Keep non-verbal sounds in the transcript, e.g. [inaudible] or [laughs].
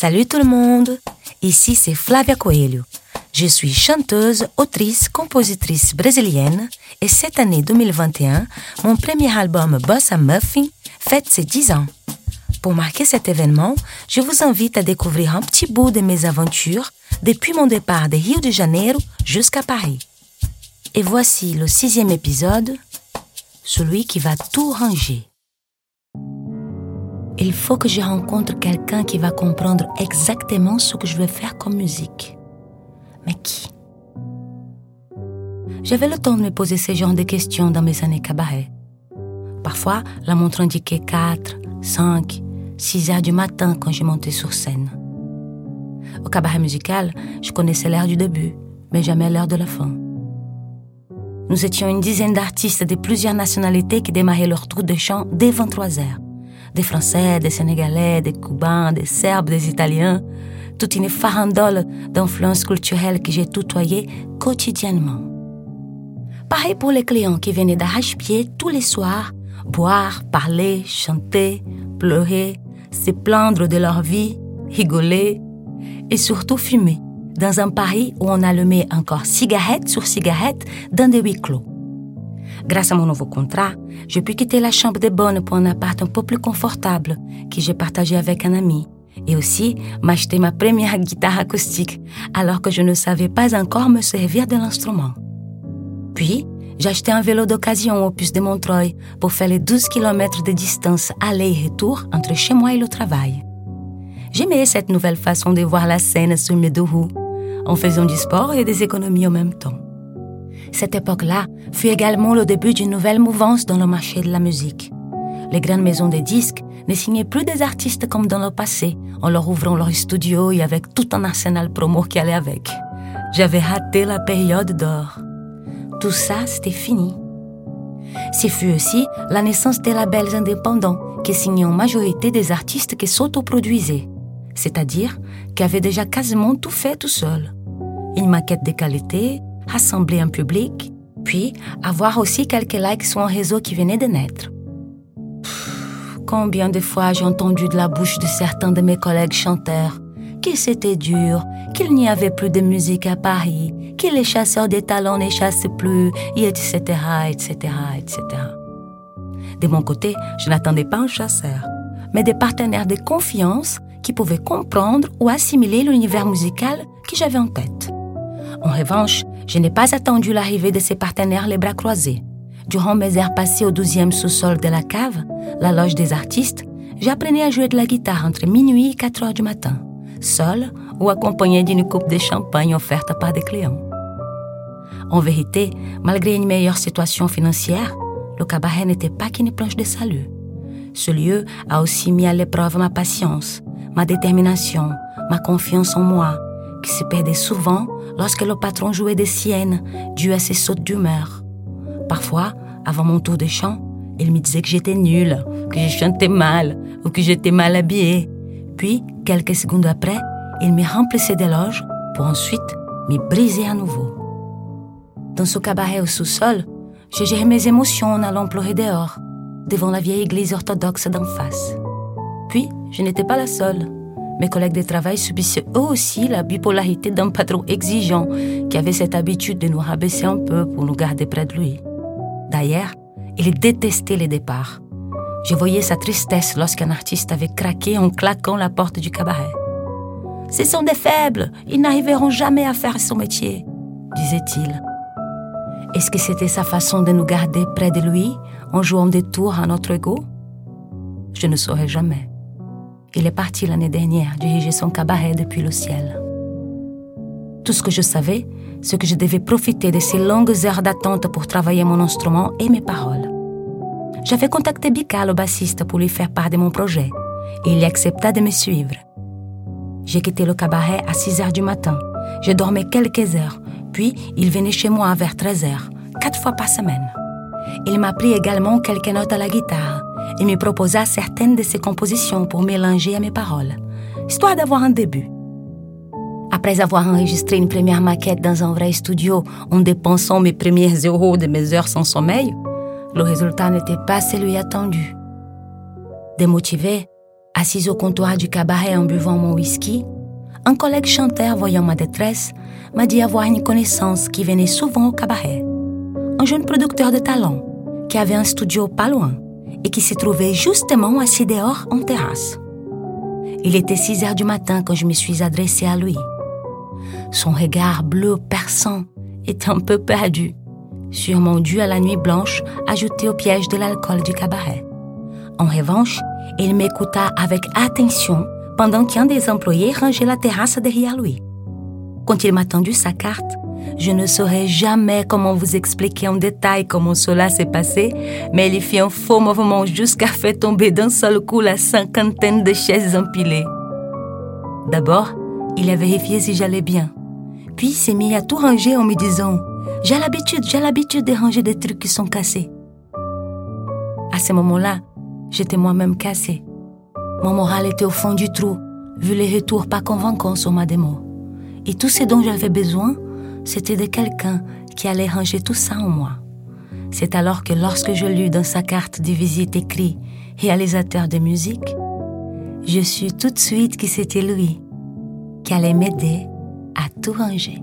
Salut tout le monde, ici c'est Flavia Coelho. Je suis chanteuse, autrice, compositrice brésilienne et cette année 2021, mon premier album Bossa Muffin fête ses 10 ans. Pour marquer cet événement, je vous invite à découvrir un petit bout de mes aventures depuis mon départ de Rio de Janeiro jusqu'à Paris. Et voici le sixième épisode, celui qui va tout ranger. Il faut que je rencontre quelqu'un qui va comprendre exactement ce que je veux faire comme musique. Mais qui? J'avais le temps de me poser ce genre de questions dans mes années cabaret. Parfois, la montre indiquait 4, 5, 6 heures du matin quand je montais sur scène. Au cabaret musical, je connaissais l'heure du début, mais jamais l'heure de la fin. Nous étions une dizaine d'artistes de plusieurs nationalités qui démarraient leur tour de chant dès 23 heures. Des Français, des Sénégalais, des Cubains, des Serbes, des Italiens. Toute une farandole d'influences culturelles que j'ai tutoyées quotidiennement. Pareil pour les clients qui venaient d'arrache-pied tous les soirs, boire, parler, chanter, pleurer, se plaindre de leur vie, rigoler et surtout fumer dans un Paris où on allumait encore cigarette sur cigarette dans des huis clos. Grâce à mon nouveau contrat, j'ai pu quitter la chambre de bonne pour un appart un peu plus confortable que j'ai partagé avec un ami et aussi m'acheter ma première [laughs] guitare acoustique alors que je ne savais pas encore me servir de l'instrument. Puis, acheté un vélo d'occasion au puce de Montreuil pour faire les 12 km de distance aller et retour entre chez moi et le travail. J'aimais cette nouvelle façon de voir la scène sur mes deux roues, en faisant du sport et des économies en même temps. Cette époque-là fut également le début d'une nouvelle mouvance dans le marché de la musique. Les grandes maisons de disques ne signaient plus des artistes comme dans le passé, en leur ouvrant leur studio et avec tout un arsenal promo qui allait avec. J'avais raté la période d'or. Tout ça, c'était fini. Ce fut aussi la naissance des labels indépendants qui signaient en majorité des artistes qui s'autoproduisaient c'est-à-dire qui avait déjà quasiment tout fait tout seul. Une maquette de qualité, rassembler un public, puis avoir aussi quelques likes sur un réseau qui venait de naître. combien de fois j'ai entendu de la bouche de certains de mes collègues chanteurs que c'était dur, qu'il n'y avait plus de musique à Paris, que les chasseurs des talents ne chassent plus, etc., etc., etc. De mon côté, je n'attendais pas un chasseur, mais des partenaires de confiance qui pouvaient comprendre ou assimiler l'univers musical que j'avais en tête. En revanche, je n'ai pas attendu l'arrivée de ces partenaires les bras croisés. Durant mes heures passées au douzième sous-sol de la cave, la loge des artistes, j'apprenais à jouer de la guitare entre minuit et 4 heures du matin, seul ou accompagné d'une coupe de champagne offerte par des clients. En vérité, malgré une meilleure situation financière, le cabaret n'était pas qu'une planche de salut. Ce lieu a aussi mis à l'épreuve ma patience, ma détermination, ma confiance en moi, qui se perdait souvent lorsque le patron jouait des siennes, dû à ses sautes d'humeur. Parfois, avant mon tour de chant, il me disait que j'étais nulle, que je chantais mal ou que j'étais mal habillée. Puis, quelques secondes après, il me remplissait d'éloges pour ensuite me briser à nouveau. Dans ce cabaret au sous-sol, j'ai géré mes émotions en allant pleurer dehors, devant la vieille église orthodoxe d'en face. Puis, je n'étais pas la seule. Mes collègues de travail subissaient eux aussi la bipolarité d'un patron exigeant qui avait cette habitude de nous rabaisser un peu pour nous garder près de lui. D'ailleurs, il détestait les départs. Je voyais sa tristesse lorsqu'un artiste avait craqué en claquant la porte du cabaret. Ce sont des faibles, ils n'arriveront jamais à faire son métier, disait-il. Est-ce que c'était sa façon de nous garder près de lui en jouant des tours à notre ego? Je ne saurais jamais. Il est parti l'année dernière diriger son cabaret depuis le ciel. Tout ce que je savais, c'est que je devais profiter de ces longues heures d'attente pour travailler mon instrument et mes paroles. J'avais contacté Bika, le bassiste, pour lui faire part de mon projet, et il accepta de me suivre. J'ai quitté le cabaret à 6 heures du matin. Je dormais quelques heures, puis il venait chez moi vers 13 heures, quatre fois par semaine. Il m'a pris également quelques notes à la guitare et me proposa certaines de ses compositions pour mélanger à mes paroles, histoire d'avoir un début. Après avoir enregistré une première maquette dans un vrai studio en dépensant mes premiers euros de mes heures sans sommeil, le résultat n'était pas celui attendu. Démotivé, Assise au comptoir du cabaret en buvant mon whisky, un collègue chanteur voyant ma détresse m'a dit avoir une connaissance qui venait souvent au cabaret. Un jeune producteur de talent qui avait un studio pas loin et qui s'est trouvé justement assis dehors en terrasse. Il était 6 heures du matin quand je me suis adressée à lui. Son regard bleu perçant était un peu perdu, sûrement dû à la nuit blanche ajoutée au piège de l'alcool du cabaret. En revanche, il m'écouta avec attention pendant qu'un des employés rangeait la terrasse derrière lui. Quand il m'a tendu sa carte, je ne saurais jamais comment vous expliquer en détail comment cela s'est passé, mais il fit un faux mouvement jusqu'à faire tomber d'un seul coup la cinquantaine de chaises empilées. D'abord, il a vérifié si j'allais bien. Puis s'est mis à tout ranger en me disant J'ai l'habitude, j'ai l'habitude de ranger des trucs qui sont cassés. À ce moment-là, j'étais moi-même cassée. Mon moral était au fond du trou, vu les retours pas convaincants sur ma démo. Et tout ce dont j'avais besoin, c'était de quelqu'un qui allait ranger tout ça en moi. C'est alors que lorsque je lus dans sa carte de visite écrit réalisateur de musique, je sus tout de suite que c'était lui qui allait m'aider à tout ranger.